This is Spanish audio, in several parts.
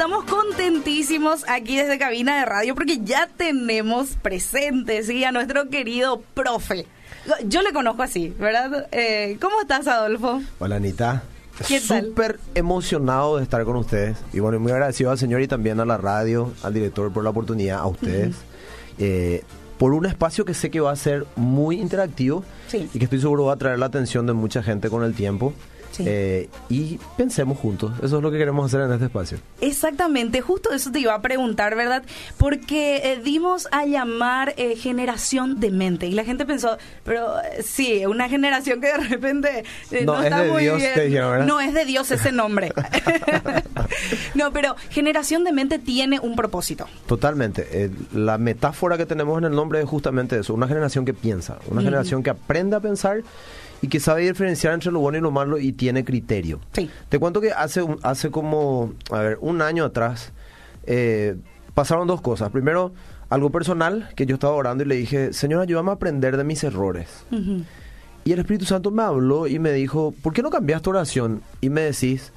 estamos contentísimos aquí desde Cabina de Radio porque ya tenemos presente ¿sí? a nuestro querido profe. Yo le conozco así, ¿verdad? Eh, ¿Cómo estás, Adolfo? Hola, Anita. Súper emocionado de estar con ustedes. Y bueno, muy agradecido al señor y también a la radio, al director por la oportunidad, a ustedes. eh, por un espacio que sé que va a ser muy interactivo Sí. y que estoy seguro va a atraer la atención de mucha gente con el tiempo. Sí. Eh, y pensemos juntos. Eso es lo que queremos hacer en este espacio. Exactamente, justo eso te iba a preguntar, ¿verdad? Porque eh, dimos a llamar eh, generación de mente y la gente pensó, pero eh, sí, una generación que de repente no, No, es está de muy Dios, bien. te dijeron, ¿verdad? no es de Dios ese nombre. no, pero generación de mente tiene un propósito. Totalmente. La metáfora que tenemos en el nombre es justamente eso, una generación que piensa, una generación que aprende a pensar y que sabe diferenciar entre lo bueno y lo malo y tiene criterio. Sí. Te cuento que hace, un- hace como, a ver, un año atrás eh, pasaron dos cosas. Primero, algo personal, que yo estaba orando y le dije, Señor, ayúdame a aprender de mis errores. Y el Espíritu Santo me habló y me dijo, ¿por qué no cambias tu oración? Y me decís,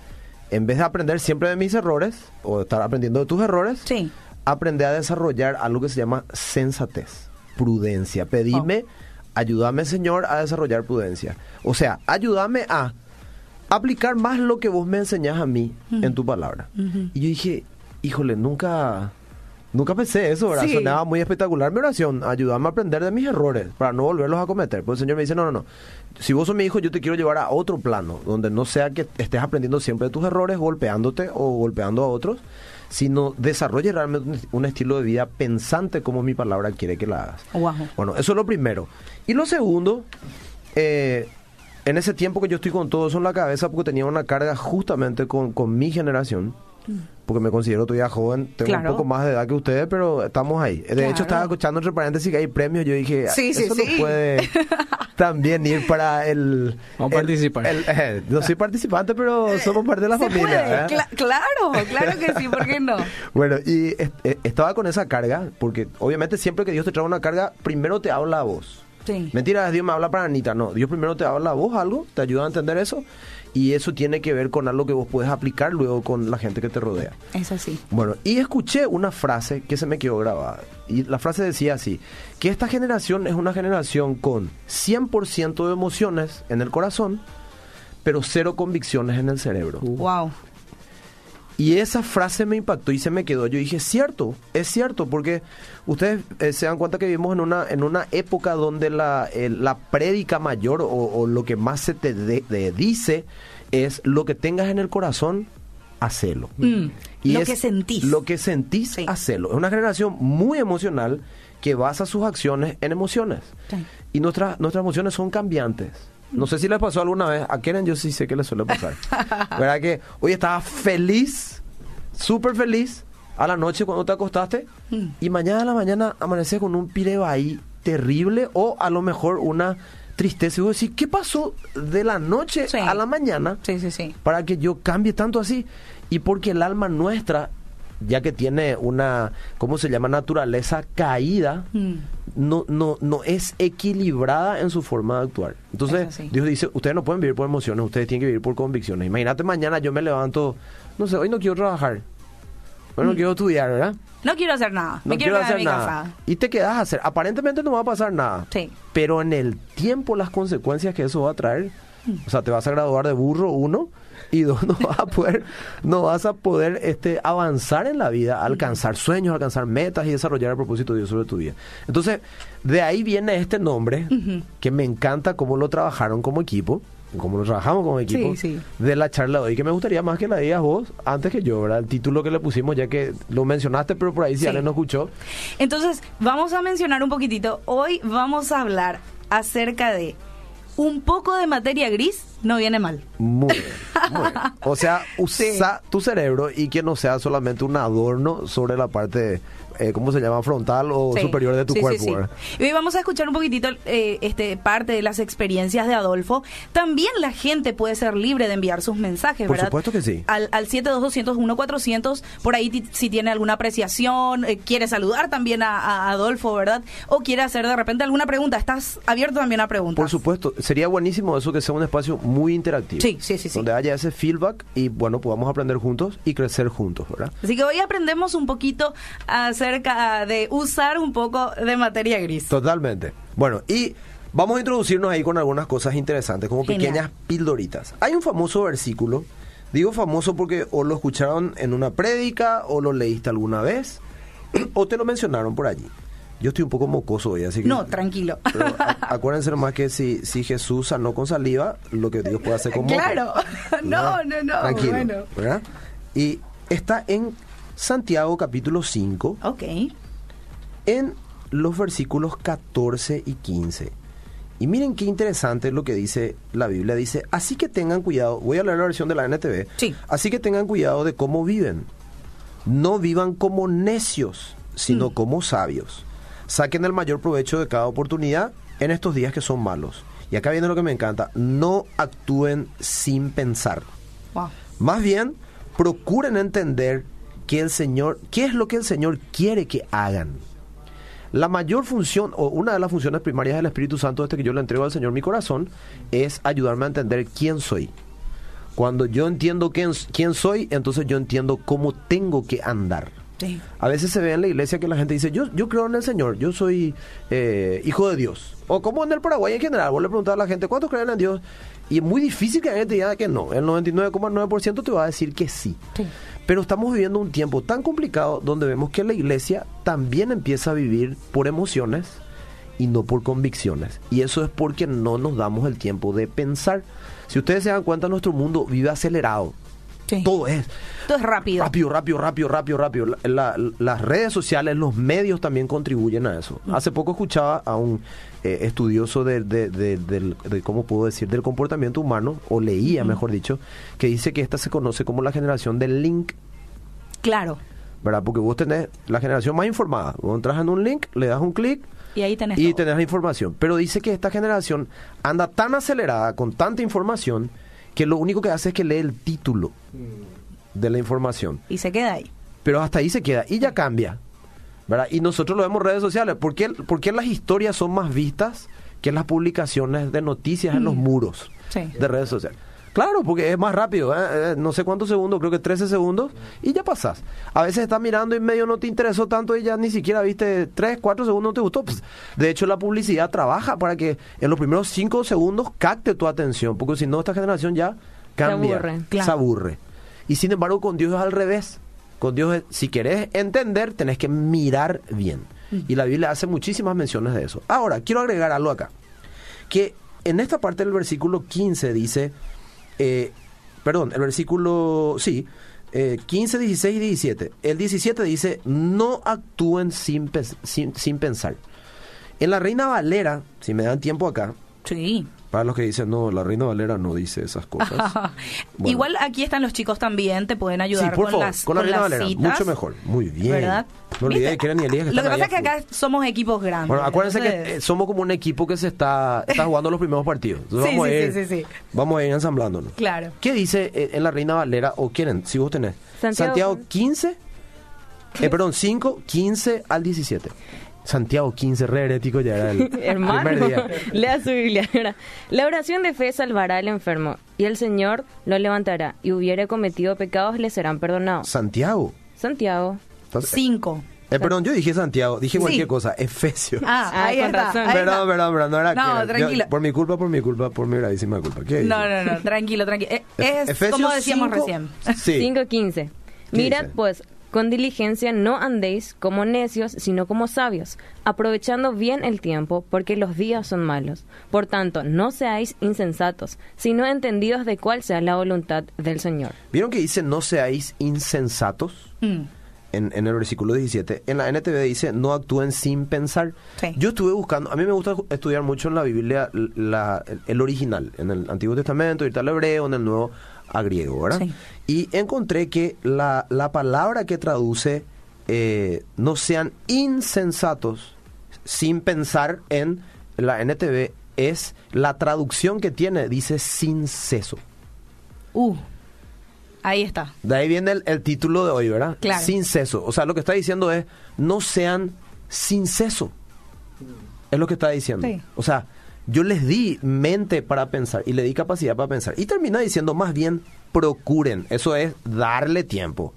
en vez de aprender siempre de mis errores, o estar aprendiendo de tus errores, Sí. aprende a desarrollar algo que se llama sensatez, prudencia. Pedime, ayúdame Señor a desarrollar prudencia. O sea, ayúdame a aplicar más lo que vos me enseñás a mí en tu palabra. Y yo dije, híjole, nunca... Nunca pensé eso, ¿verdad? Sí. Sonaba muy espectacular mi oración. Ayúdame a aprender de mis errores para no volverlos a cometer. Pues el Señor me dice, no, no, no. Si vos sos mi hijo, yo te quiero llevar a otro plano, donde no sea que estés aprendiendo siempre de tus errores, golpeándote o golpeando a otros, sino desarrolle realmente un, estilo de vida pensante como mi palabra quiere que la hagas. Wow. Bueno, eso es lo primero. Y lo segundo, eh, en ese tiempo que yo estoy con todo eso en la cabeza, porque tenía una carga justamente con, con mi generación, porque me considero todavía joven, tengo Claro. un poco más de edad que ustedes, pero estamos ahí. De Claro. hecho, estaba escuchando entre paréntesis que hay premios, yo dije, Sí, sí, eso sí. no puede también ir para el... Vamos a participar. el- eh, no soy participante, pero somos parte de la Se familia. puede, ¿verdad? cla- claro, claro que sí, ¿por qué no? Bueno, y est- eh, estaba con esa carga, porque obviamente siempre que Dios te trae una carga, primero te habla a vos. Sí. Mentira, Dios me habla para Anita. No, Dios primero te habla a vos algo, te ayuda a entender eso. Y eso tiene que ver con algo que vos puedes aplicar luego con la gente que te rodea. Es así. Bueno, y escuché una frase que se me quedó grabada. Y la frase decía así, que esta generación es una generación con 100% de emociones en el corazón, pero cero convicciones en el cerebro. Wow. Y esa frase me impactó y se me quedó. Yo dije, cierto, es cierto, porque ustedes eh, se dan cuenta que vivimos en una, en una época donde la, eh, la prédica mayor o, o lo que más se te de- de dice es lo que tengas en el corazón, hacelo. Mm, lo que sentís. Lo que sentís, Sí. hacelo. Es una generación muy emocional que basa sus acciones en emociones. Sí. Y nuestras nuestras emociones son cambiantes. No sé si les pasó alguna vez. A Keren yo sí sé que le suele pasar. ¿Verdad que hoy estaba feliz, súper feliz, a la noche cuando te acostaste Mm. y mañana a la mañana amaneces con un pireo ahí terrible o a lo mejor una tristeza y vos decís, ¿qué pasó de la noche Sí. a la mañana Sí, sí, sí. para que yo cambie tanto así? Y porque el alma nuestra, ya que tiene una, ¿cómo se llama? Naturaleza caída, Mm. no, no, no es equilibrada en su forma de actuar. Es Entonces. Dios dice, ustedes no pueden vivir por emociones, ustedes tienen que vivir por convicciones. Imagínate mañana yo me levanto, no sé, hoy no quiero trabajar, hoy no quiero estudiar, ¿verdad? No quiero hacer nada. No Me quiero, quiero hacer mi nada. casa. Y te quedas a hacer. Aparentemente no va a pasar nada. Sí. Pero en el tiempo las consecuencias que eso va a traer, Mm. O sea, te vas a graduar de burro uno y dos no vas a poder no vas a poder este avanzar en la vida, alcanzar sueños, alcanzar metas y desarrollar el propósito de Dios sobre tu vida. Entonces, de ahí viene este nombre que me encanta cómo lo trabajaron como equipo. Cómo lo trabajamos como equipo Sí, sí. de la charla de hoy, que me gustaría más que la digas vos antes que yo, ¿verdad? El título que le pusimos, ya que lo mencionaste, pero por ahí si Sí. alguien no escuchó, Entonces, vamos a mencionar un poquitito. Hoy vamos a hablar acerca de un poco de materia gris no viene mal. Muy bien, muy bien. O sea, usa tu cerebro y que no sea solamente un adorno sobre la parte eh, ¿cómo se llama? Frontal o Sí. superior de tu Sí, cuerpo. sí. Y hoy vamos a escuchar un poquitito eh, este parte de las experiencias de Adolfo. También la gente puede ser libre de enviar sus mensajes, Por ¿verdad? supuesto que sí. Al, al 722-200-1400, por ahí si tiene alguna apreciación, eh, quiere saludar también a, a Adolfo, ¿verdad? O quiere hacer de repente alguna pregunta. Estás abierto también a preguntas. Por supuesto, sería buenísimo eso que sea un espacio muy interactivo. Sí, sí, sí, sí. Donde haya ese feedback y bueno, podamos aprender juntos y crecer juntos, ¿verdad? Así que hoy aprendemos un poquito acerca de usar un poco de materia gris. Totalmente. Bueno, y vamos a introducirnos ahí con algunas cosas interesantes, como Genial. pequeñas pildoritas. Hay un famoso versículo, digo famoso porque o lo escucharon en una prédica, o lo leíste alguna vez, o te lo mencionaron por allí. Yo estoy un poco mocoso hoy, así que... No, tranquilo. Pero acuérdense nomás que si, si Jesús sanó con saliva, lo que Dios puede hacer con moco. Claro. No, no, no, Tranquilo, bueno. ¿verdad? Y está en Santiago capítulo 5, Ok. en los versículos 14 y 15. Y miren qué interesante lo que dice la Biblia. Dice, así que tengan cuidado, voy a leer la versión de la NTV, Sí. así que tengan cuidado de cómo viven. No vivan como necios, sino Mm. como sabios. Saquen el mayor provecho de cada oportunidad en estos días que son malos. Y acá viene lo que me encanta, no actúen sin pensar. Wow. Más bien, procuren entender que el Señor, qué es lo que el Señor quiere que hagan. La mayor función, o una de las funciones primarias del Espíritu Santo, este que yo le entrego al Señor mi corazón, es ayudarme a entender quién soy. Cuando yo entiendo quién, quién soy, entonces yo entiendo cómo tengo que andar. Sí. A veces se ve en la iglesia que la gente dice, yo, yo creo en el Señor, yo soy eh, hijo de Dios. O como en el Paraguay en general, vos le preguntas a la gente, ¿cuántos creen en Dios? Y es muy difícil que la gente diga que no. El 99,9% te va a decir que sí. Sí. Pero estamos viviendo un tiempo tan complicado donde vemos que la iglesia también empieza a vivir por emociones y no por convicciones. Y eso es porque no nos damos el tiempo de pensar. Si ustedes se dan cuenta, nuestro mundo vive acelerado. Sí. Todo es Todo es rápido. Rápido, rápido, rápido, rápido, rápido. La- la- las redes sociales, los medios también contribuyen a eso. Hace poco escuchaba a un eh, estudioso de, de- de- del- de, ¿cómo puedo decir?, del comportamiento humano, o leía, mejor dicho, que dice que esta se conoce como la generación del link, Claro. ¿verdad? Porque vos tenés la generación más informada. Vos entras en un link, le das un clic Y ahí tenés y todo. tenés la información. Pero dice que esta generación anda tan acelerada, con tanta información, que lo único que hace es que lee el título de la información Y se queda ahí. pero hasta ahí se queda y ya cambia. ¿verdad? Y nosotros lo vemos en redes sociales. ¿Por qué, por qué las historias son más vistas que las publicaciones de noticias en los muros Sí. de redes sociales? Claro, porque es más rápido, ¿eh? Eh, no sé cuántos segundos, creo que 13 segundos, y ya pasas. A veces estás mirando y medio no te interesó tanto y ya ni siquiera viste 3, 4 segundos, no te gustó. Pues, de hecho, la publicidad trabaja para que en los primeros 5 segundos capte tu atención, porque si no, esta generación ya cambia, aburre. Claro. se aburre. Y sin embargo, con Dios es al revés. Con Dios, es- si querés entender, tenés que mirar bien. Y la Biblia hace muchísimas menciones de eso. Ahora, quiero agregar algo acá. Que en esta parte del versículo 15 dice, eh, perdón, el versículo, sí, eh, 15, 16 y 17. El 17 dice, no actúen sin, sin, sin pensar. En la Reina Valera, si me dan tiempo acá, Sí. Para los que dicen, no, la Reina Valera no dice esas cosas. Bueno. Igual aquí están los chicos también, te pueden Sí, ayudar por con favor, las con la con Reina las Valera, citas, mucho mejor. Muy bien. ¿Verdad? No olvidé que eran y Elías que Lo que pasa es que acá somos equipos grandes. Bueno, acuérdense que eh, somos como un equipo que se está, está jugando los primeros partidos. Entonces Sí, vamos, sí, a ir, sí, sí, sí. vamos a ir ensamblándonos. Claro. ¿Qué dice eh, en la Reina Valera o quieren, si vos tenés? Santiago. 15, eh, perdón, 5, 15 al 17. Santiago 15, re herético ya era el Hermano, primer día. lea su Biblia. La oración de fe salvará al enfermo, y el Señor lo levantará, y hubiere cometido pecados, le serán perdonados. Santiago. Santiago. Entonces, Cinco. eh, perdón, yo dije Santiago, dije Sí. cualquier cosa, Efesio. Ah, Ah, ahí con está. Perdón, perdón, perdón, no era No, que- yo- tranquilo. por mi culpa, por mi culpa, por mi gravísima culpa. ¿Qué No, no, no, tranquilo, tranquilo. Eh, Es Efesios como decíamos 5, recién. Sí. 5.15. Mirad dice? pues, con diligencia no andéis como necios, sino como sabios, aprovechando bien el tiempo, porque los días son malos. Por tanto, no seáis insensatos, sino entendidos de cuál sea la voluntad del Señor. ¿Vieron que dice no seáis insensatos? Mm. En, en el versículo 17. En la NTV dice no actúen sin pensar. Sí. Yo estuve buscando, a mí me gusta estudiar mucho en la Biblia la- el, el original, en el Antiguo Testamento, ahorita el hebreo, en el Nuevo a griego, ¿verdad? Sí. Y encontré que la, la palabra que traduce eh, no sean insensatos sin pensar en la NTV es la traducción que tiene, dice sin ceso. Uh, ahí está. De ahí viene el, el título de hoy, ¿verdad? Claro. Sin ceso. O sea, lo que está diciendo es, no sean sin ceso. Es lo que está diciendo. Sí. O sea, yo les di mente para pensar y le di capacidad para pensar. Y termina diciendo, más bien, procuren. Eso es darle tiempo.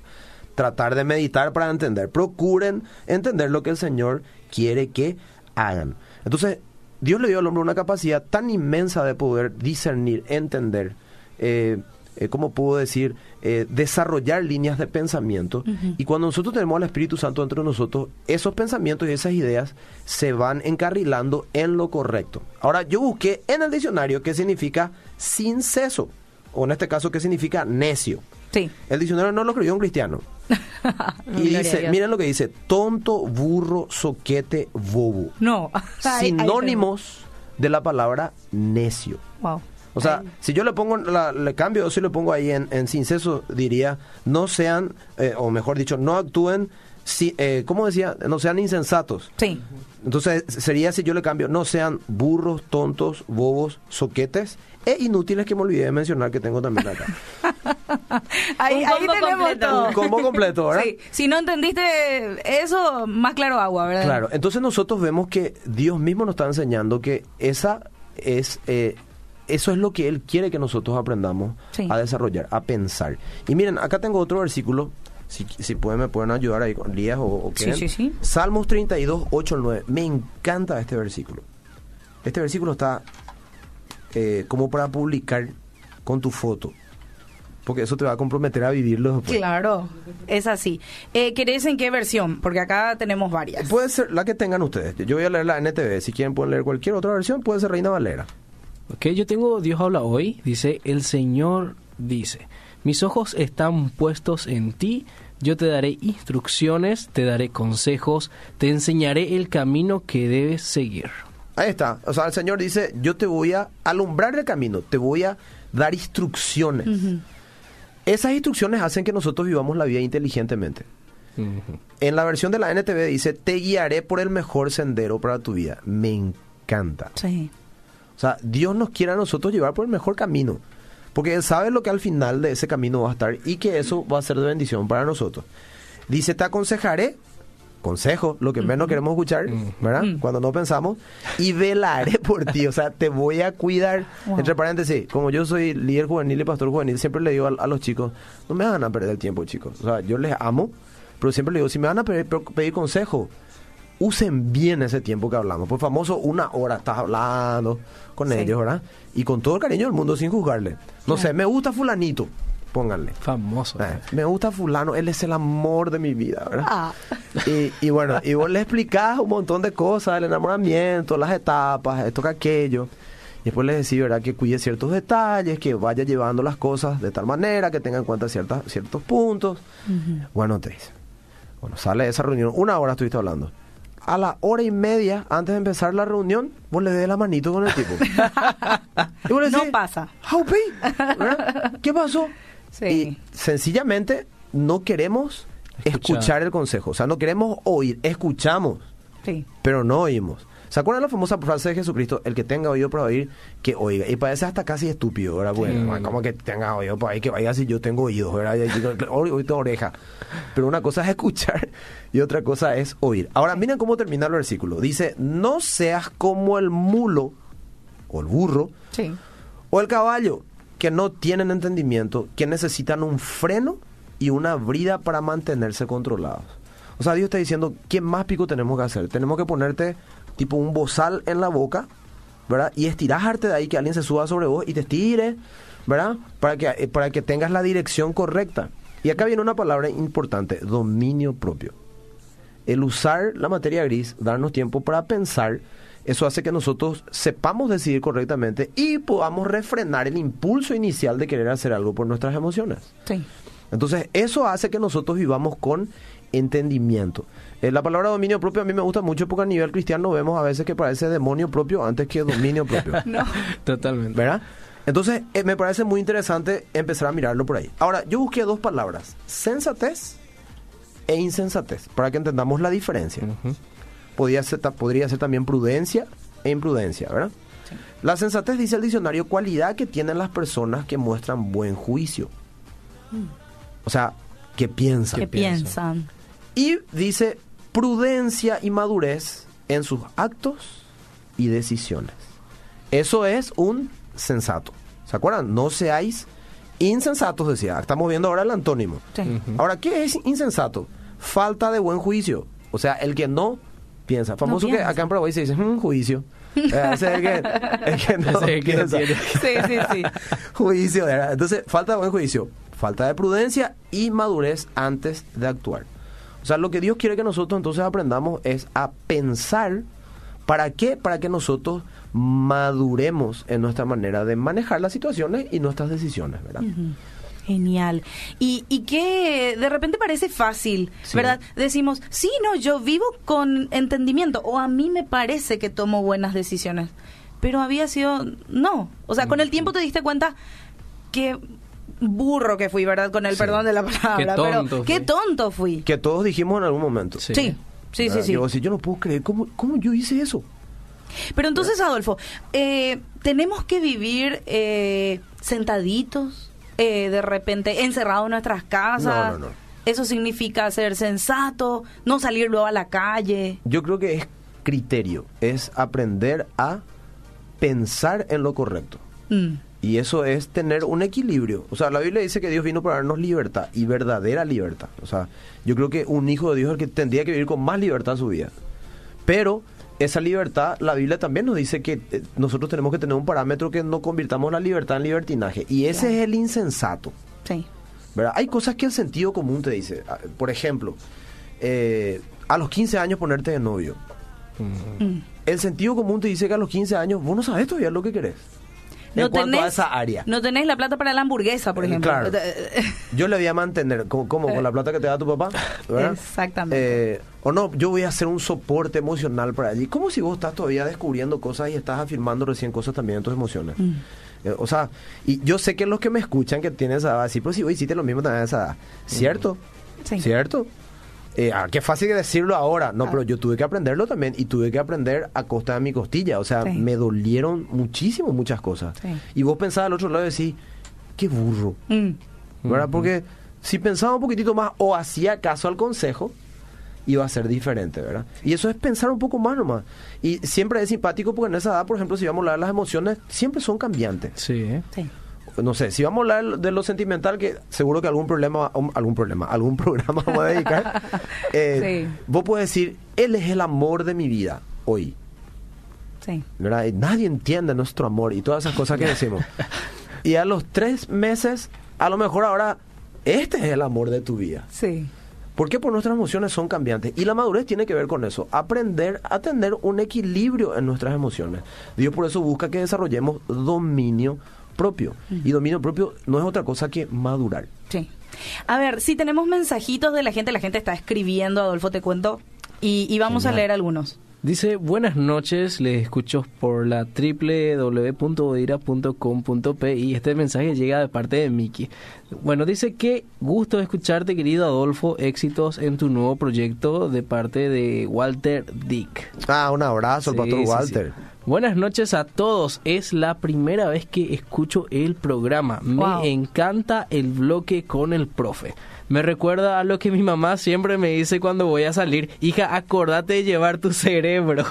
Tratar de meditar para entender. Procuren entender lo que el Señor quiere que hagan. Entonces, Dios le dio al hombre una capacidad tan inmensa de poder discernir, entender, eh, eh, ¿cómo puedo decir? Eh, desarrollar líneas de pensamiento. Y cuando nosotros tenemos al Espíritu Santo dentro de nosotros, esos pensamientos y esas ideas se van encarrilando en lo correcto. Ahora, yo busqué en el diccionario qué significa sin ceso, o en este caso, qué significa necio. Sí. El diccionario no lo escribió un cristiano. y dice, miren lo que dice, tonto, burro, soquete, bobo. No. Sinónimos de la palabra necio. Wow. O sea, si yo le pongo, la- le cambio, o si le pongo ahí en, en sin ceso, diría, no sean, eh, o mejor dicho, no actúen, si, eh, ¿cómo decía? No sean insensatos. Sí. Entonces sería si yo le cambio, no sean burros, tontos, bobos, soquetes e inútiles que me olvidé de mencionar que tengo también acá. Ahí, Un ahí combo tenemos completo. todo. Un combo completo, ¿verdad? Sí. Si no entendiste eso, más claro agua, ¿verdad? Claro, entonces nosotros vemos que Dios mismo nos está enseñando que esa es eh, eso es lo que Él quiere que nosotros aprendamos Sí. a desarrollar, a pensar. Y miren, acá tengo otro versículo, si, si pueden me pueden ayudar ahí con Lías o, o Sí, sí, sí. Salmos 32, 8 al 9. Me encanta este versículo. Este versículo está eh, como para publicar con tu foto. Porque eso te va a comprometer a vivirlo después. Claro, es así. Eh, ¿Querés en qué versión? Porque acá tenemos varias. Puede ser la que tengan ustedes. Yo voy a leer la NTV. Si quieren pueden leer cualquier otra versión. Puede ser Reina Valera. Ok, yo tengo Dios habla hoy. Dice, el Señor dice, mis ojos están puestos en ti. Yo te daré instrucciones, te daré consejos, te enseñaré el camino que debes seguir. Ahí está. O sea, el Señor dice, yo te voy a alumbrar el camino, te voy a dar instrucciones. Esas instrucciones hacen que nosotros vivamos la vida inteligentemente. En la versión de la NTV dice, te guiaré por el mejor sendero para tu vida. Me encanta. Sí. O sea, Dios nos quiere a nosotros llevar por el mejor camino. Porque Él sabe lo que al final de ese camino va a estar y que eso va a ser de bendición para nosotros. Dice, te aconsejaré, consejo, lo que menos queremos escuchar, ¿verdad? Cuando no pensamos, y velaré por ti. O sea, te voy a cuidar. Wow. Entre paréntesis, como yo soy líder juvenil y pastor juvenil, siempre le digo a, a los chicos, no me hagan a perder el tiempo, chicos. O sea, yo les amo, pero siempre le digo, si me van a pedir, pedir consejo, usen bien ese tiempo que hablamos. Por famoso, una hora estás hablando con Sí. ellos, ¿verdad? Y con todo el cariño del mundo, sin juzgarle. No sé, me gusta fulanito, pónganle. Famoso. Eh, me gusta fulano, él es el amor de mi vida, ¿verdad? Ah. Y, y bueno, y vos le explicás un montón de cosas, el enamoramiento, las etapas, esto que aquello. Y después le decís, ¿verdad? Que cuide ciertos detalles, que vaya llevando las cosas de tal manera, que tenga en cuenta ciertas, ciertos puntos. Bueno, te dice. Bueno, sale de esa reunión, una hora estuviste hablando. A la hora y media, antes de empezar la reunión, vos le des la manito con el tipo. Y vos le No pasa. ¿Qué pasó? Sí. Y sencillamente no queremos Escuchar. escuchar el consejo. O sea, no queremos oír, escuchamos, Sí. pero no oímos. ¿Se acuerdan la famosa frase de Jesucristo? El que tenga oído para oír, que oiga. Y parece hasta casi estúpido, ¿verdad? Bueno, Sí. como que tenga oído para oír, que vaya si yo tengo oídos, ¿verdad? Y yo, "Oí- oí tu oreja. Pero una cosa es escuchar y otra cosa es oír. Ahora, miren cómo termina el versículo. Dice, no seas como el mulo o el burro Sí. o el caballo, que no tienen entendimiento, que necesitan un freno y una brida para mantenerse controlados. O sea, Dios está diciendo, ¿qué más pico tenemos que hacer? Tenemos que ponerte tipo un bozal en la boca, ¿verdad? Y estirarte de ahí, que alguien se suba sobre vos y te estire, ¿verdad? Para que, eh, para que tengas la dirección correcta. Y acá viene una palabra importante, dominio propio el usar la materia gris, darnos tiempo para pensar, eso hace que nosotros sepamos decidir correctamente y podamos refrenar el impulso inicial de querer hacer algo por nuestras emociones. Sí. Entonces, eso hace que nosotros vivamos con entendimiento. Eh, la palabra dominio propio a mí me gusta mucho porque a nivel cristiano vemos a veces que parece demonio propio antes que dominio propio. No. Totalmente. ¿Verdad? Entonces, eh, me parece muy interesante empezar a mirarlo por ahí. Ahora, yo busqué dos palabras, sensatez e insensatez, para que entendamos la diferencia. Podría ser, ta- podría ser también prudencia e imprudencia, ¿verdad? La sensatez, dice el diccionario, cualidad que tienen las personas que muestran buen juicio. O sea, que piensan. ¿Qué piensan? Y dice prudencia y madurez en sus actos y decisiones. Eso es un sensato. ¿Se acuerdan? No seáis insensatos, decía. Estamos viendo ahora el antónimo. Sí. Ahora, ¿qué es insensato? Falta de buen juicio. O sea, el que no piensa. Famoso que piensa. acá en Paraguay se dice, "Mm, juicio. Eh, ese es el que, el que no el que piensa. Sí, sí, sí. juicio. ¿verdad? Entonces, falta de buen juicio, falta de prudencia y madurez antes de actuar. O sea, lo que Dios quiere que nosotros entonces aprendamos es a pensar. ¿Para qué? Para que nosotros maduremos en nuestra manera de manejar las situaciones y nuestras decisiones, ¿verdad? Genial. Y, y que de repente parece fácil, Sí. ¿verdad? Decimos, sí, no, yo vivo con entendimiento o a mí me parece que tomo buenas decisiones. Pero había sido, no. O sea, con el tiempo te diste cuenta que burro que fui, ¿verdad? Con el Sí. perdón de la palabra. Qué tonto pero qué tonto fui. Que todos dijimos en algún momento. Sí. Sí, sí, sí, ¿verdad? sí. Yo no puedo creer, ¿cómo, cómo yo hice eso? Pero entonces, Adolfo, eh, tenemos que vivir eh, sentaditos, eh, de repente encerrados en nuestras casas. No, no, no. Eso significa ser sensato, no salir luego a la calle. Yo creo que es criterio, es aprender a pensar en lo correcto. Mm, Y eso es tener un equilibrio. O sea, la Biblia dice que Dios vino para darnos libertad y verdadera libertad. O sea, yo creo que un hijo de Dios es el que tendría que vivir con más libertad en su vida. Pero esa libertad, la Biblia también nos dice que eh, nosotros tenemos que tener un parámetro que no convirtamos la libertad en libertinaje. Y ese Claro. es el insensato. sí. ¿verdad? Hay cosas que el sentido común te dice. Ah, Por ejemplo, eh, a los 15 años ponerte de novio. Mm. El sentido común te dice que a los 15 años vos no sabes todavía lo que querés. En cuanto a esa área. no tenés la plata para la hamburguesa, por Eh, ejemplo. claro. Yo le voy a mantener, ¿cómo? ¿Con la plata que te da tu papá? ¿verdad? Exactamente. Eh, o no, yo voy a hacer un soporte emocional para allí. Como si vos estás todavía descubriendo cosas y estás afirmando recién cosas también en tus emociones. Mm. Eh, o sea, y yo sé que los que me escuchan que tienen esa edad, así, pero si vos hiciste lo mismo también a esa edad. ¿Cierto? Sí. ¿Cierto? Eh, ah, qué fácil decirlo ahora. No, Ah. pero yo tuve que aprenderlo también y tuve que aprender a costa de mi costilla. O sea, Sí. me dolieron muchísimo muchas cosas. Sí. Y vos pensabas al otro lado y decís, qué burro. Mm, ¿Verdad? Porque si pensaba un poquitito más o hacía caso al consejo, iba a ser diferente, ¿verdad? Y eso es pensar un poco más nomás. Y siempre es simpático porque en esa edad, por ejemplo, si vamos a hablar de las emociones, siempre son cambiantes. Sí, ¿eh? sí. No sé, si vamos a hablar de lo sentimental, que seguro que algún problema, um, algún problema, algún programa vamos a dedicar, eh, Sí. vos puedes decir, él es el amor de mi vida hoy. Sí. ¿verdad? Y nadie entiende nuestro amor y todas esas cosas que decimos. y a los tres meses, a lo mejor ahora, este es el amor de tu vida. Sí. ¿Por qué? Porque nuestras emociones son cambiantes. Y la madurez tiene que ver con eso. Aprender a tener un equilibrio en nuestras emociones. Dios por eso busca que desarrollemos dominio propio. Y dominio propio no es otra cosa que madurar. Sí. A ver, si tenemos mensajitos de la gente, la gente está escribiendo, Adolfo, te cuento, y, y vamos a leer algunos. Dice, buenas noches, les escucho por la www.bodira.com.p y este mensaje llega de parte de Miki. Bueno, dice que gusto escucharte, querido Adolfo, éxitos en tu nuevo proyecto de parte de Walter Dick. Ah, un abrazo al Sí, pastor sí, Walter. sí. Buenas noches a todos. Es la primera vez que escucho el programa. Me encanta el bloque con el profe. Me recuerda a lo que mi mamá siempre me dice cuando voy a salir. Hija, acordate de llevar tu cerebro.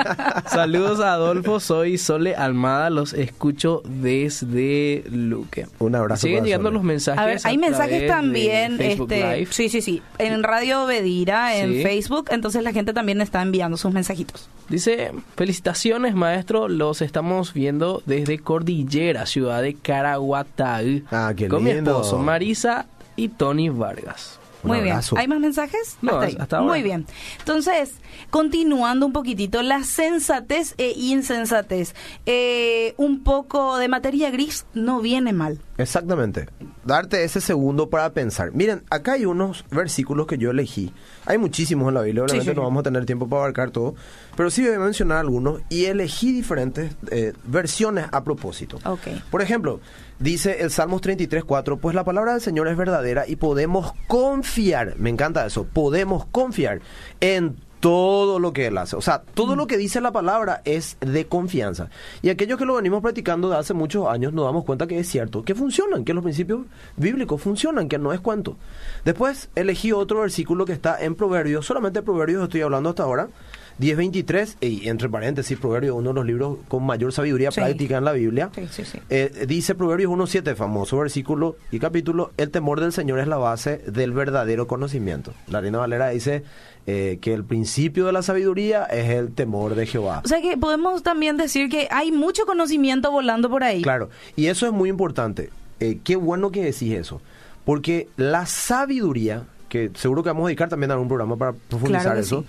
Saludos a Adolfo, soy Sole Almada, los escucho desde Luque. Un abrazo Siguen llegando Sole. los mensajes. A ver, hay mensajes también, este, Live. sí, sí, sí, en Radio Bedira, en Sí. Facebook, entonces la gente también está enviando sus mensajitos. Dice, felicitaciones maestro, los estamos viendo desde Cordillera, ciudad de Caraguatá. Ah, qué Con mi esposo Marisa y Tony Vargas. Un Muy bien. ¿Hay más mensajes? No, ahí. hasta ahora. Muy bien. Entonces, continuando un poquitito, la sensatez e insensatez. Eh, un poco de materia gris no viene mal. Exactamente. Darte ese segundo para pensar. Miren, acá hay unos versículos que yo elegí. Hay muchísimos en la Biblia, obviamente Sí, sí, no vamos a tener tiempo para abarcar todo. Pero sí voy a mencionar algunos y elegí diferentes eh, versiones a propósito. Ok. Por ejemplo, Dice el Salmos 33, 4, pues la palabra del Señor es verdadera y podemos confiar, me encanta eso, podemos confiar en todo lo que Él hace. O sea, todo lo que dice la palabra es de confianza. Y aquellos que lo venimos practicando de hace muchos años nos damos cuenta que es cierto, que funcionan, que los principios bíblicos funcionan, que no es cuento. Después elegí otro versículo que está en Proverbios, solamente Proverbios estoy hablando hasta ahora. 10.23, y entre paréntesis, Proverbios, uno de los libros con mayor sabiduría Sí. práctica en la Biblia. Sí, sí, sí. Eh, dice Proverbios 1.7, famoso versículo y capítulo, el temor del Señor es la base del verdadero conocimiento. La Reina Valera dice eh, que el principio de la sabiduría es el temor de Jehová. O sea que podemos también decir que hay mucho conocimiento volando por ahí. Claro, y eso es muy importante. Eh, qué bueno que decís eso, porque la sabiduría, que seguro que vamos a dedicar también a algún programa para profundizar Claro eso, sí.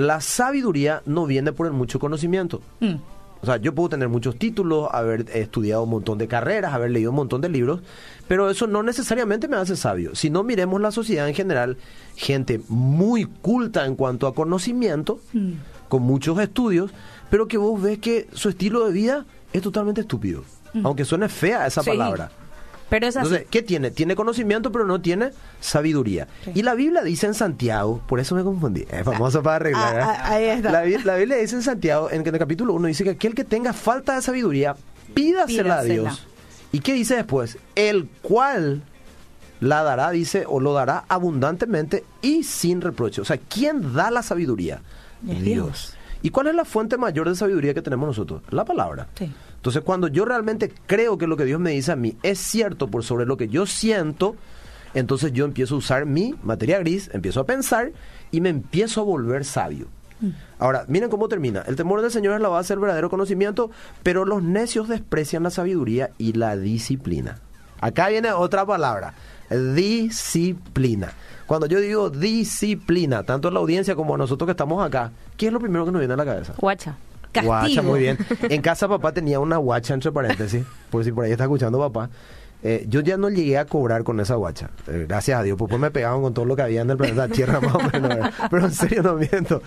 La sabiduría no viene por el mucho conocimiento. Mm. O sea, yo puedo tener muchos títulos, haber estudiado un montón de carreras, haber leído un montón de libros, pero eso no necesariamente me hace sabio. Si no miremos la sociedad en general, gente muy culta en cuanto a conocimiento, Mm. con muchos estudios, pero que vos ves que su estilo de vida es totalmente estúpido. Aunque suene fea esa Mm. Sí. palabra. Pero es así. Entonces, ¿qué tiene? Tiene conocimiento, pero no tiene sabiduría. Sí. Y la Biblia dice en Santiago, por eso me confundí, es famoso para arreglar. ¿eh? Ah, ah, ahí está. La, Bi- la Biblia dice en Santiago, en, el capítulo 1, dice que aquel que tenga falta de sabiduría, pídasela a Pídasela. Dios. ¿Y qué dice después? El cual la dará, dice, o lo dará abundantemente y sin reproche. O sea, ¿quién da la sabiduría? Es Dios. ¿Y cuál es la fuente mayor de sabiduría que tenemos nosotros? La palabra. Sí. Entonces, cuando yo realmente creo que lo que Dios me dice a mí es cierto por sobre lo que yo siento, entonces yo empiezo a usar mi materia gris, empiezo a pensar y me empiezo a volver sabio. Ahora, miren cómo termina. El temor del Señor es la base del verdadero conocimiento, pero los necios desprecian la sabiduría y la disciplina. Acá viene otra palabra, disciplina. Cuando yo digo disciplina, tanto en la audiencia como a nosotros que estamos acá, ¿qué es lo primero que nos viene a la cabeza? Guacha. Castigo. Guacha, muy bien. En casa papá tenía una guacha entre paréntesis, por si por ahí está escuchando papá. Eh, yo ya no llegué a cobrar con esa guacha, eh, gracias a Dios, pues, pues me pegaban con todo lo que había en el planeta Tierra más o menos, ¿verdad? pero en serio no miento.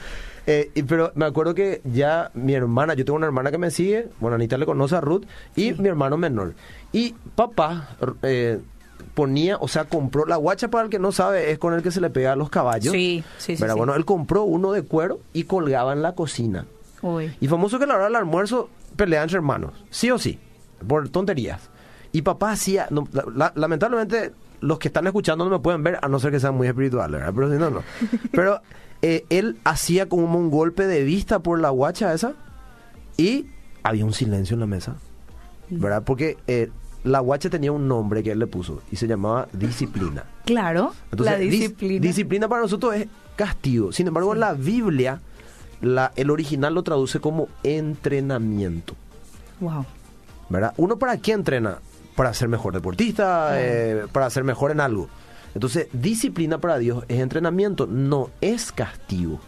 Eh, y- pero me acuerdo que ya mi hermana, yo tengo una hermana que me sigue, bueno, Anita le conoce a Ruth, y mi hermano menor. Y papá ponía, o sea, compró, la guacha para el que no sabe, es con el que se le pega a los caballos. Sí, sí, sí, sí. Bueno, él compró uno de cuero y colgaba en la cocina. Uy. Y famoso que a la hora del almuerzo pelean entre hermanos, sí o sí, por tonterías. Y papá hacía, no, la- la- lamentablemente los que están escuchando no me pueden ver, a no ser que sean muy espirituales, ¿verdad? Pero si no, no. Pero eh, él hacía como un golpe de vista por la guacha esa y había un silencio en la mesa, ¿verdad? Porque eh, la guacha tenía un nombre que él le puso y se llamaba disciplina. Claro, Entonces, la dis- disciplina. disciplina para nosotros es castigo. Sin embargo, en la Biblia, la, el original lo traduce como entrenamiento. Wow. ¿Verdad? ¿Uno para qué entrena? Para ser mejor deportista, eh, para ser mejor en algo. Entonces, disciplina para Dios es entrenamiento, no es castigo.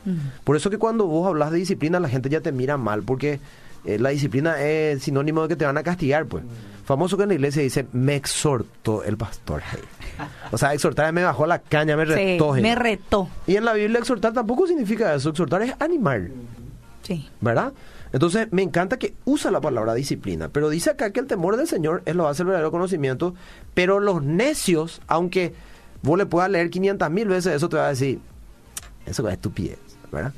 Por eso que cuando vos hablas de disciplina, la gente ya te mira mal, porque eh, la disciplina es sinónimo de que te van a castigar, pues. Famoso que en la iglesia dice, me exhortó el pastor. O sea, exhortar me bajó la caña, me Sí, retó. me retó. Y en la Biblia exhortar tampoco significa eso, exhortar es animar. Sí. ¿verdad? Entonces, me encanta que usa la palabra disciplina, pero dice acá que el temor del Señor es lo base del verdadero conocimiento, pero los necios, aunque vos le puedas leer 500 mil veces, eso te va a decir, eso es estupidez, ¿verdad?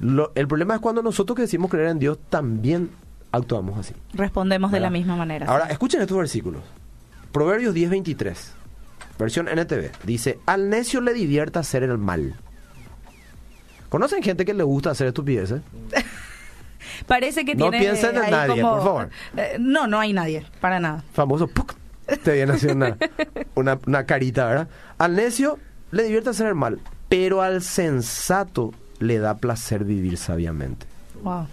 Lo- el problema es cuando nosotros que decimos creer en Dios también actuamos así. Respondemos de la misma manera. Ahora, escuchen estos versículos. Proverbios 10:23, versión NTV, dice, al necio le divierta hacer el mal. ¿Conocen gente que le gusta hacer estupideces? Parece que No tiene. piensen en nadie, como- por favor. Eh, no, no hay nadie, para nada. famoso, ¡puc! te viene así una, una, una carita, ¿verdad? Al necio le divierte hacer el mal, pero al sensato le da placer vivir sabiamente. Wow.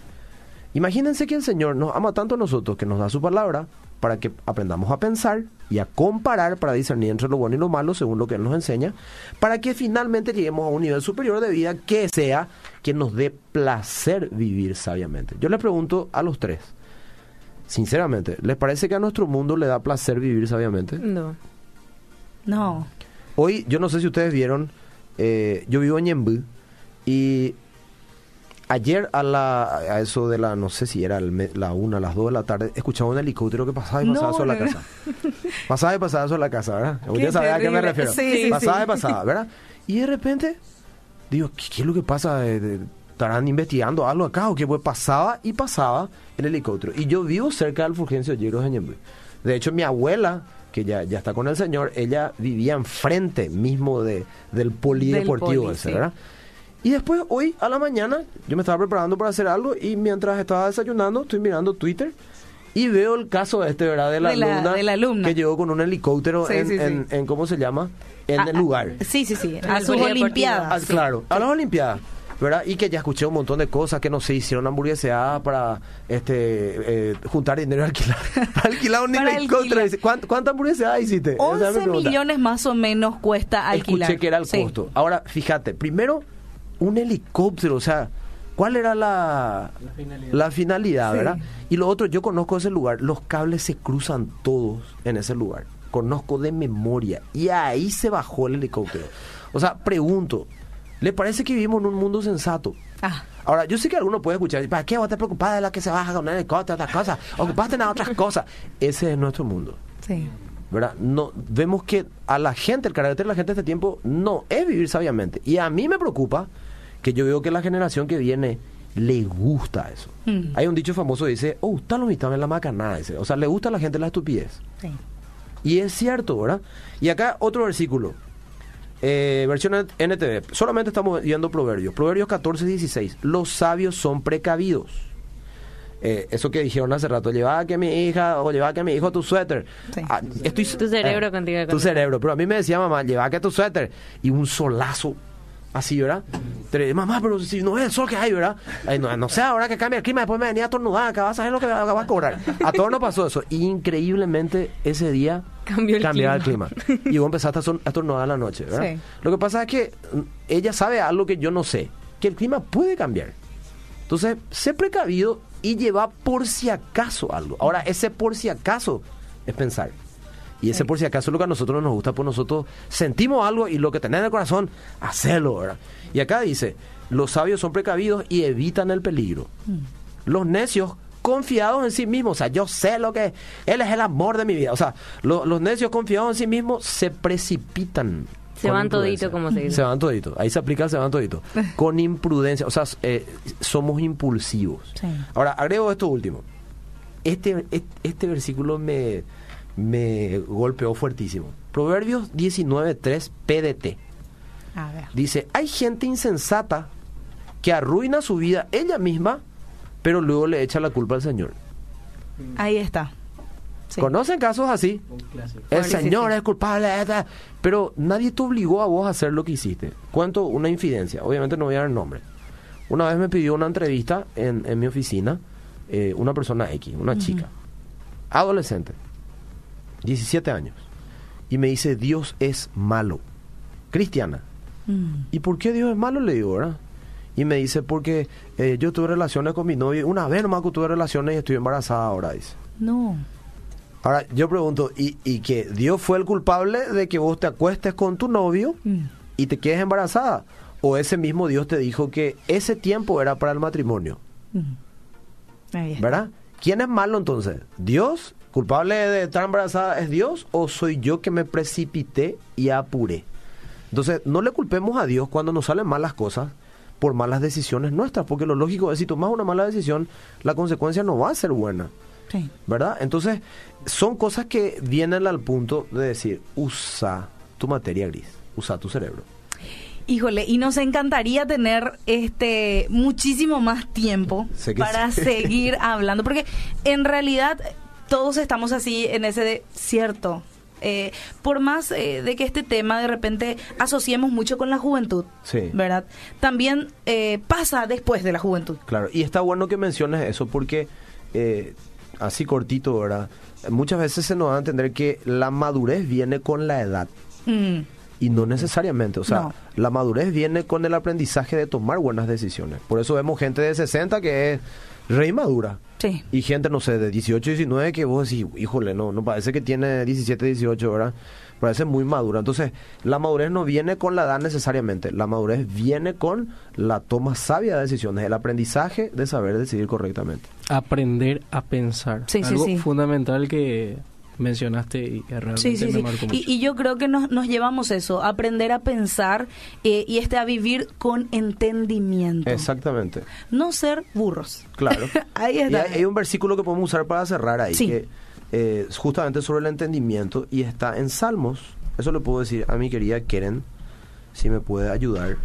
Imagínense que el Señor nos ama tanto a nosotros que nos da su palabra para que aprendamos a pensar y a comparar para discernir entre lo bueno y lo malo según lo que Él nos enseña, para que finalmente lleguemos a un nivel superior de vida que sea que nos dé placer vivir sabiamente. Yo les pregunto a los tres, sinceramente, ¿les parece que a nuestro mundo le da placer vivir sabiamente? No. No. Hoy, yo no sé si ustedes vieron, eh, yo vivo en Ñembú y Ayer a la a eso de la, no sé si era el la una, las dos de la tarde, escuchaba un helicóptero que pasaba y No, pasaba sobre la no, no. casa. Pasaba y pasaba sobre la casa, ¿verdad? Ya sabía a qué me refiero. Sí, sí, pasaba sí. y pasaba, ¿verdad? Y de repente, digo, ¿qué, qué es lo que pasa? Eh, ¿Estarán investigando algo acá o qué? Pues pasaba y pasaba el helicóptero. Y yo vivo cerca del Fulgencio Lleros de. De hecho, mi abuela, que ya, ya está con el señor, ella vivía enfrente mismo de, del polideportivo poli, ese, sí. Y después, hoy a la mañana, yo me estaba preparando para hacer algo y mientras estaba desayunando, estoy mirando Twitter y veo el caso este, ¿verdad? De la, De la- alumna, de la alumna. que llegó con un helicóptero Sí, en, sí, sí. en- en- ¿cómo se llama? En Ah, el ah, lugar. Sí, sí, sí. En A sus. Olimpiadas. Ah, sí. claro, a las Olimpiadas. ¿verdad? Y que ya escuché un montón de cosas que no sé, hicieron hamburgueseada para este eh, juntar dinero y alquilar, para alquilar un helicóptero. ¿Cuánta, ¿Cuánta hamburgueseada hiciste? Esa es mi 11 pregunta. millones más o menos cuesta alquilar. Escuché que era el Sí. costo. Ahora, fíjate, primero, un helicóptero, o sea, ¿cuál era la, la finalidad, Sí. verdad? Y lo otro, yo conozco ese lugar, los cables se cruzan todos en ese lugar. Conozco de memoria. Y ahí se bajó el helicóptero. O sea, pregunto, ¿le parece que vivimos en un mundo sensato? Ah, Ahora, yo sé que alguno puede escuchar, ¿para qué vos te preocupás de la que se baja con un helicóptero, otras cosas? Ocupaste en otras cosas. Ese es nuestro mundo. sí. ¿verdad? No, vemos que a la gente, el carácter de la gente de este tiempo no es vivir sabiamente. Y a mí me preocupa que yo veo que la generación que viene le gusta eso. Mm. Hay un dicho famoso que dice, oh, está lo mismo en la macanada. Dice. O sea, le gusta a la gente la estupidez. sí. Y es cierto, ¿verdad? Y acá otro versículo. Eh, versión NTV. Solamente estamos viendo proverbios. Proverbios 14, 16. Los sabios son precavidos. Eh, eso que dijeron hace rato, lleva a que mi hija o lleva a que mi hijo tu suéter. Sí. Ah, estoy, Tu cerebro contigo, Tu cerebro. Pero a mí me decía mamá, lleva a que tu suéter. Y un solazo. Así, ¿verdad? Pero, mamá, pero si no es el sol que hay, ¿verdad? Ay, no, no sé, ahora que cambia el clima, después me venía a tornudar, que vas a saber lo que va a cobrar. A todos nos pasó eso. Increíblemente, ese día Cambió el cambiaba el clima. clima. Y vos empezaste a, a tornudar a la noche, ¿verdad? Sí. Lo que pasa es que mm, ella sabe algo que yo no sé, que el clima puede cambiar. Entonces, sé precavido y lleva por si acaso algo. Ahora, ese por si acaso es pensar. Y ese por si acaso es lo que a nosotros nos gusta, pues nosotros sentimos algo y lo que tenés en el corazón, hacelo, ¿verdad? Y acá dice, los sabios son precavidos y evitan el peligro. Los necios confiados en sí mismos, o sea, yo sé lo que Él es el amor de mi vida. O sea, lo- los necios confiados en sí mismos se precipitan. Se van imprudencia. todito, como se dice. Se van todito. Ahí se aplica el se van todito. Con imprudencia. O sea, eh, somos impulsivos. Sí. Ahora, agrego esto último. Este, este, este versículo me, me golpeó fuertísimo. Proverbios 19.3 PDT. A ver. Dice, hay gente insensata que arruina su vida ella misma, pero luego le echa la culpa al Señor. Ahí está. Sí. ¿Conocen casos así? El Señor sí. es culpable, de esta- pero nadie te obligó a vos a hacer lo que hiciste. Cuento una infidencia, obviamente no voy a dar el nombre. Una vez me pidió una entrevista en, en mi oficina eh, una persona X, una chica, adolescente, 17 años, y me dice, Dios es malo, cristiana. Mm. ¿Y por qué Dios es malo? Le digo, ¿verdad? Y me dice, porque eh, yo tuve relaciones con mi novio, una vez nomás que tuve relaciones y estoy embarazada ahora, dice. No. Ahora, yo pregunto, ¿y, ¿y que Dios fue el culpable de que vos te acuestes con tu novio Mm. y te quedes embarazada? ¿O ese mismo Dios te dijo que ese tiempo era para el matrimonio? Mm. Ahí está. ¿Verdad? ¿Quién es malo entonces? ¿Dios? ¿Culpable de estar embarazada es Dios? ¿O soy yo que me precipité y apuré? Entonces, no le culpemos a Dios cuando nos salen malas cosas por malas decisiones nuestras, porque lo lógico es si tomas una mala decisión, la consecuencia no va a ser buena. Sí. ¿verdad? Entonces, son cosas que vienen al punto de decir, usa tu materia gris, usa tu cerebro. Híjole, y nos encantaría tener este muchísimo más tiempo para sí. seguir hablando, porque en realidad todos estamos así en ese de cierto. eh, por más eh, de que este tema de repente asociemos mucho con la juventud, Sí. ¿verdad? También eh, pasa después de la juventud. Claro, y está bueno que menciones eso porque, eh, así cortito, ¿verdad? Muchas veces se nos da a entender que la madurez viene con la edad. Mm, Y no necesariamente, o sea, No. la madurez viene con el aprendizaje de tomar buenas decisiones. Por eso vemos gente de 60 que es re inmadura. Sí. Y gente, no sé, de 18, 19 que vos decís, híjole, no, no parece que tiene 17, 18, ¿verdad? Parece muy madura. Entonces, la madurez no viene con la edad necesariamente. La madurez viene con la toma sabia de decisiones, el aprendizaje de saber decidir correctamente. Aprender a pensar. Sí, sí, Algo sí. fundamental que mencionaste y realmente Sí, sí, me sí. marcó mucho. Y, y yo creo que nos, nos llevamos eso, aprender a pensar eh, y este a vivir con entendimiento. Exactamente. No ser burros. Claro. Ahí Y está. hay, hay un versículo que podemos usar para cerrar ahí, Sí. que eh, es justamente sobre el entendimiento y está en Salmos. Eso le puedo decir a mi querida Keren, si me puede ayudar.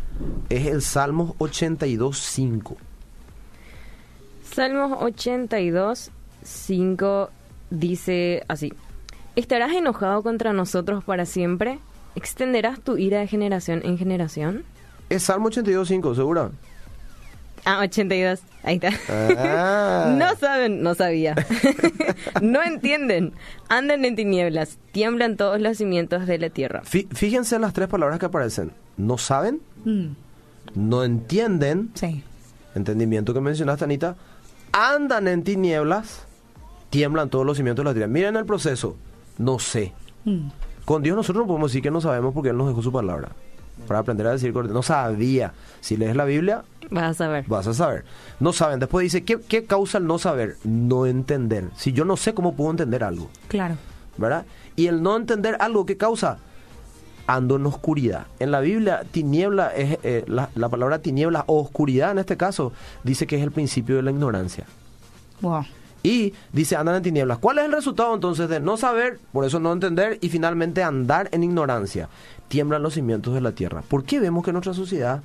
Es el Salmos 82.5. Salmos 82, 5 dice así. ¿Estarás enojado contra nosotros para siempre? ¿Extenderás tu ira de generación en generación? Es Salmo 82.5, ¿segura? Ah, 82. Ahí está. Ah. No saben, no sabía. no entienden. Andan en tinieblas. Tiemblan todos los cimientos de la tierra. Fí- Fíjense en las tres palabras que aparecen. No saben, Mm, no entienden, sí. entendimiento que mencionaste, Anita, andan en tinieblas, tiemblan todos los cimientos de la tierra. Miren el proceso. No sé. Mm, Con Dios nosotros no podemos decir que no sabemos porque Él nos dejó su palabra. Para aprender a decir, no sabía. Si lees la Biblia, Vas a saber. vas a saber. No saben. Después dice, ¿qué, qué causa el no saber? No entender. Si yo no sé cómo puedo entender algo, claro. ¿verdad? Y el no entender algo, ¿qué causa? Ando en oscuridad. En la Biblia, tiniebla es, eh, la, la palabra tiniebla o oscuridad en este caso, dice que es el principio de la ignorancia. Wow. Y dice, andan en tinieblas. ¿Cuál es el resultado entonces de no saber, por eso no entender y finalmente andar en ignorancia? Tiemblan los cimientos de la tierra. ¿Por qué vemos que nuestra sociedad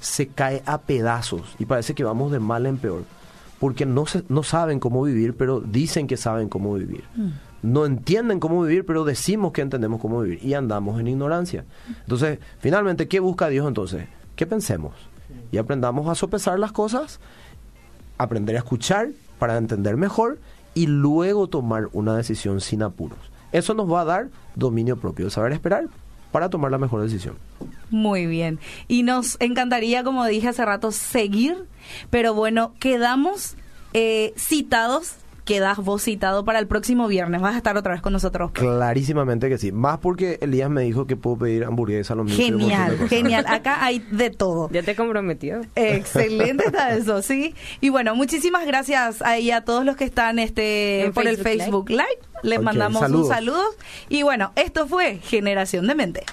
se cae a pedazos y parece que vamos de mal en peor? Porque no, se- no saben cómo vivir, pero dicen que saben cómo vivir. No entienden cómo vivir, pero decimos que entendemos cómo vivir y andamos en ignorancia. Entonces, finalmente, ¿qué busca Dios entonces? Que pensemos y aprendamos a sopesar las cosas aprender a escuchar para entender mejor y luego tomar una decisión sin apuros. Eso nos va a dar dominio propio, saber esperar para tomar la mejor decisión. Muy bien. Y nos encantaría, como dije hace rato, seguir, pero bueno, quedamos eh, citados, quedas vos citado para el próximo viernes. Vas a estar otra vez con nosotros. Clarísimamente que sí. Más porque Elías me dijo que puedo pedir hamburguesa, lo mismo. y un montón de Genial, genial. Acá hay de todo. Ya te comprometió. Excelente está eso, sí. Y bueno, muchísimas gracias ahí a todos los que están este En por el Facebook Live. Les mandamos saludos. un saludo. Y bueno, esto fue Generación de Mente.